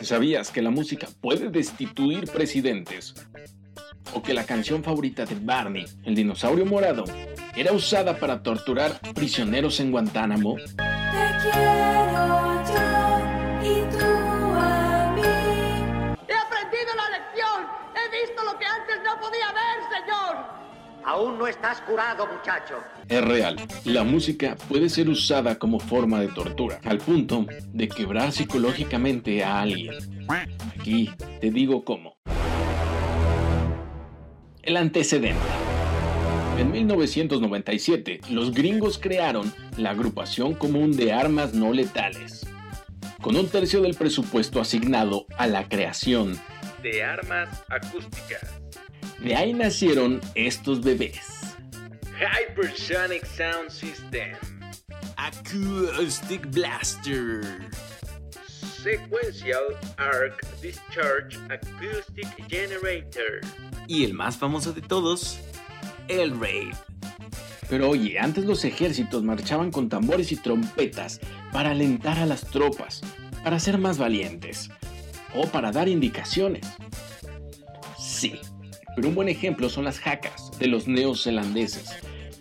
¿Sabías que la música puede destituir presidentes? ¿O que la canción favorita de Barney, el dinosaurio morado, era usada para torturar prisioneros en Guantánamo? Te quiero yo y tú a mí. He aprendido la lección. He visto lo que antes no podía ver, señor. Aún no estás curado, muchacho. Es real, la música puede ser usada como forma de tortura, al punto de quebrar psicológicamente a alguien. Aquí te digo cómo. El antecedente. En 1997, los gringos crearon la agrupación común de armas no letales, con un tercio del presupuesto asignado a la creación de armas acústicas. De ahí nacieron estos bebés. Hypersonic Sound System. Acoustic Blaster. Sequential Arc Discharge Acoustic Generator. Y el más famoso de todos, el Raid. Pero oye, antes los ejércitos marchaban con tambores y trompetas para alentar a las tropas, para ser más valientes o para dar indicaciones. Pero un buen ejemplo son las jacas de los neozelandeses,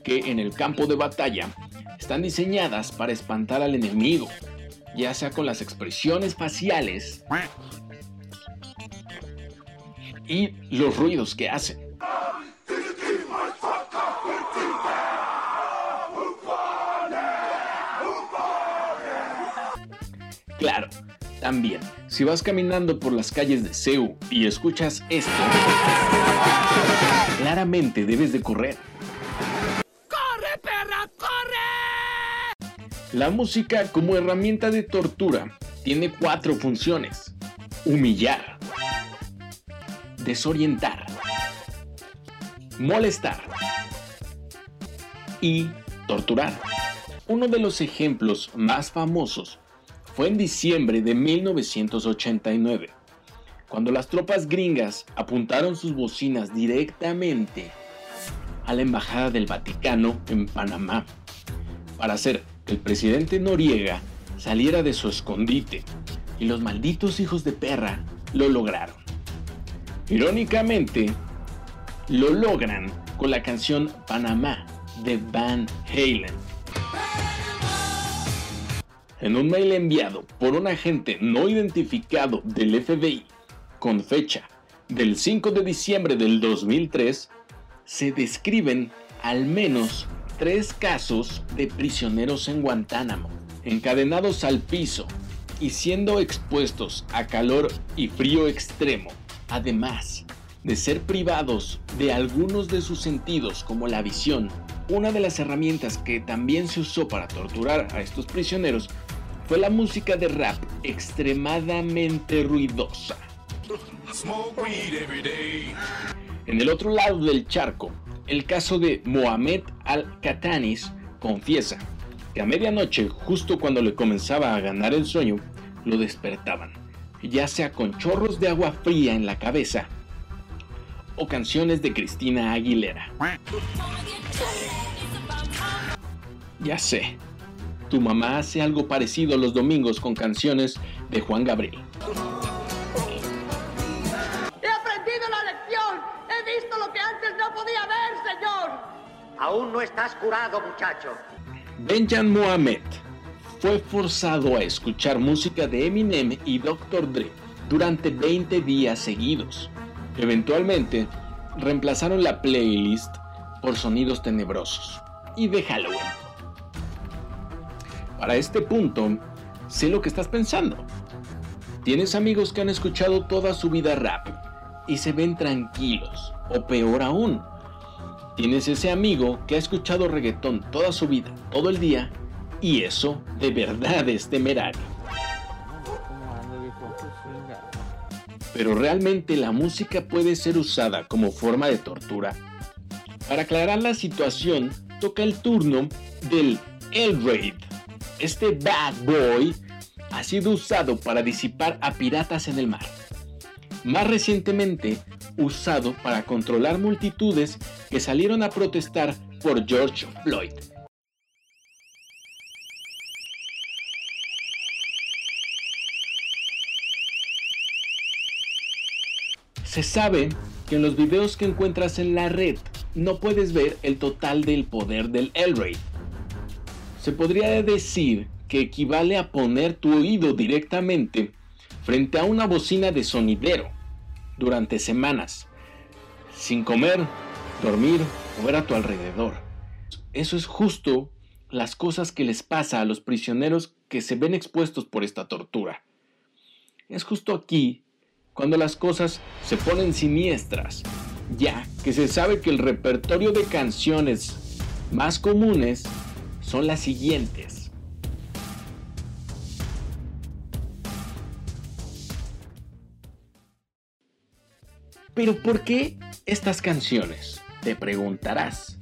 que en el campo de batalla están diseñadas para espantar al enemigo, ya sea con las expresiones faciales y los ruidos que hacen. Claro, también, si vas caminando por las calles de Seúl y escuchas esto, claramente debes de correr. ¡Corre, perra, corre! La música como herramienta de tortura tiene cuatro funciones. Humillar, desorientar, molestar y torturar. Uno de los ejemplos más famosos fue en diciembre de 1989, cuando las tropas gringas apuntaron sus bocinas directamente a la Embajada del Vaticano en Panamá, para hacer que el presidente Noriega saliera de su escondite, y los malditos hijos de perra lo lograron. Irónicamente, lo logran con la canción Panamá de Van Halen. En un mail enviado por un agente no identificado del FBI con fecha del 5 de diciembre del 2003, se describen al menos tres casos de prisioneros en Guantánamo, encadenados al piso y siendo expuestos a calor y frío extremo, además de ser privados de algunos de sus sentidos como la visión. Una de las herramientas que también se usó para torturar a estos prisioneros fue la música de rap extremadamente ruidosa. En el otro lado del charco, el caso de Mohamed Al-Katanis confiesa que a medianoche, justo cuando le comenzaba a ganar el sueño, lo despertaban, ya sea con chorros de agua fría en la cabeza o canciones de Cristina Aguilera. Ya sé, tu mamá hace algo parecido los domingos con canciones de Juan Gabriel. He aprendido la lección. He visto lo que antes no podía ver, señor. Aún no estás curado, muchacho. Benjan Mohamed fue forzado a escuchar música de Eminem y Dr. Dre durante 20 días seguidos. Eventualmente, reemplazaron la playlist por sonidos tenebrosos y de Halloween. Para este punto, sé lo que estás pensando. Tienes amigos que han escuchado toda su vida rap y se ven tranquilos, o peor aún, tienes ese amigo que ha escuchado reggaetón toda su vida, todo el día, y eso de verdad es temerario. Pero realmente la música puede ser usada como forma de tortura. Para aclarar la situación, toca el turno del El Raid. Este bad boy ha sido usado para disipar a piratas en el mar. Más recientemente, usado para controlar multitudes que salieron a protestar por George Floyd. Se sabe que en los videos que encuentras en la red no puedes ver el total del poder del Elray. Se podría decir que equivale a poner tu oído directamente frente a una bocina de sonidero durante semanas, sin comer, dormir o ver a tu alrededor. Eso es justo las cosas que les pasa a los prisioneros que se ven expuestos por esta tortura. Es justo aquí cuando las cosas se ponen siniestras, ya que se sabe que el repertorio de canciones más comunes son las siguientes. Pero ¿por qué estas canciones? Te preguntarás.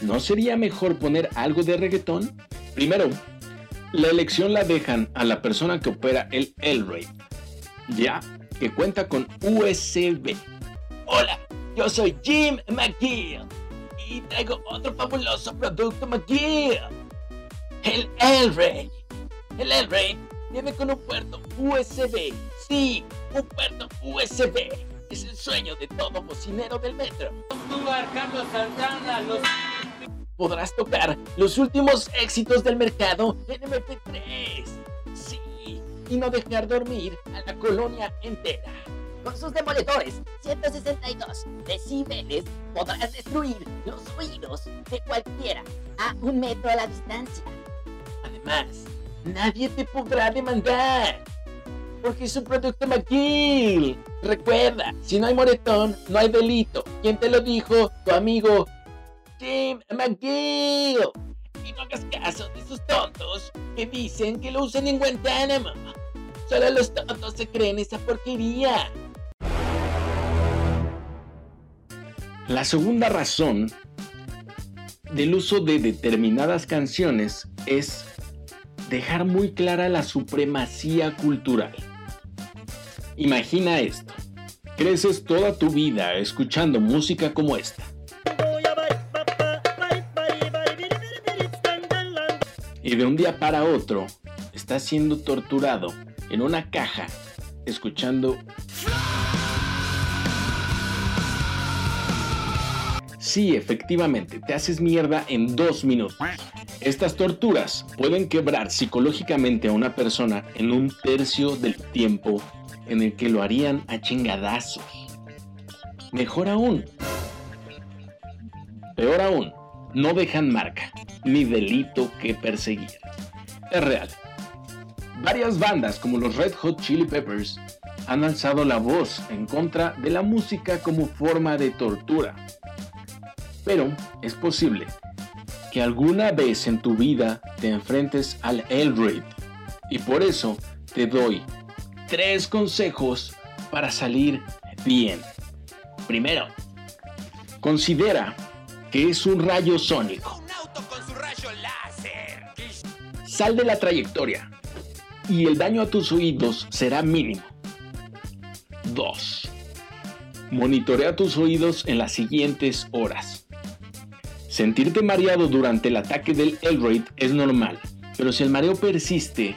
¿No sería mejor poner algo de reggaetón? Primero, la elección la dejan a la persona que opera el Elray, ya que cuenta con USB. Hola, yo soy Jim McGill y traigo otro fabuloso producto McGill. El Elray. El Elray viene con un puerto USB. Sí, un puerto USB. Es el sueño de todo bocinero del metro. Carlos Santana, los Podrás tocar los últimos éxitos del mercado en MP3. Sí, y no dejar dormir a la colonia entera. Con sus demoledores 162 decibeles podrás destruir los oídos de cualquiera a un metro a la distancia. Además, nadie te podrá demandar. Porque es un producto McGill. Recuerda, si no hay moretón, no hay delito. ¿Quién te lo dijo? Tu amigo Jim McGill. Y no hagas caso de esos tontos que dicen que lo usan en Guantánamo. Solo los tontos se creen esa porquería. La segunda razón del uso de determinadas canciones es dejar muy clara la supremacía cultural. Imagina esto. Creces toda tu vida escuchando música como esta. Y de un día para otro estás siendo torturado en una caja escuchando... Sí, efectivamente, te haces mierda en dos minutos. Estas torturas pueden quebrar psicológicamente a una persona en un tercio del tiempo en el que lo harían a chingadazos. Mejor aún. Peor aún, no dejan marca ni delito que perseguir. Es real. Varias bandas como los Red Hot Chili Peppers han alzado la voz en contra de la música como forma de tortura. Pero es posible que alguna vez en tu vida te enfrentes al Elraid y por eso te doy tres consejos para salir bien. Primero, considera que es un rayo sónico. Sal de la trayectoria y el daño a tus oídos será mínimo. 2. Monitorea tus oídos en las siguientes horas. Sentirte mareado durante el ataque del Elraid es normal, pero si el mareo persiste,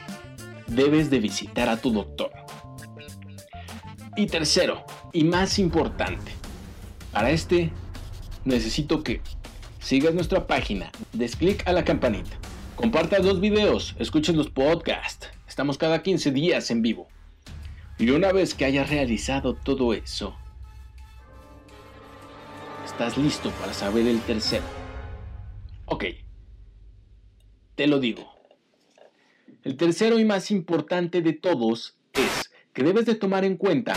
debes de visitar a tu doctor. Y tercero, y más importante, para este necesito que sigas nuestra página, des clic a la campanita, compartas los videos, escuches los podcasts, estamos cada 15 días en vivo. Y una vez que hayas realizado todo eso, estás listo para saber el tercero. Ok, te lo digo. El tercero y más importante de todos es que debes de tomar en cuenta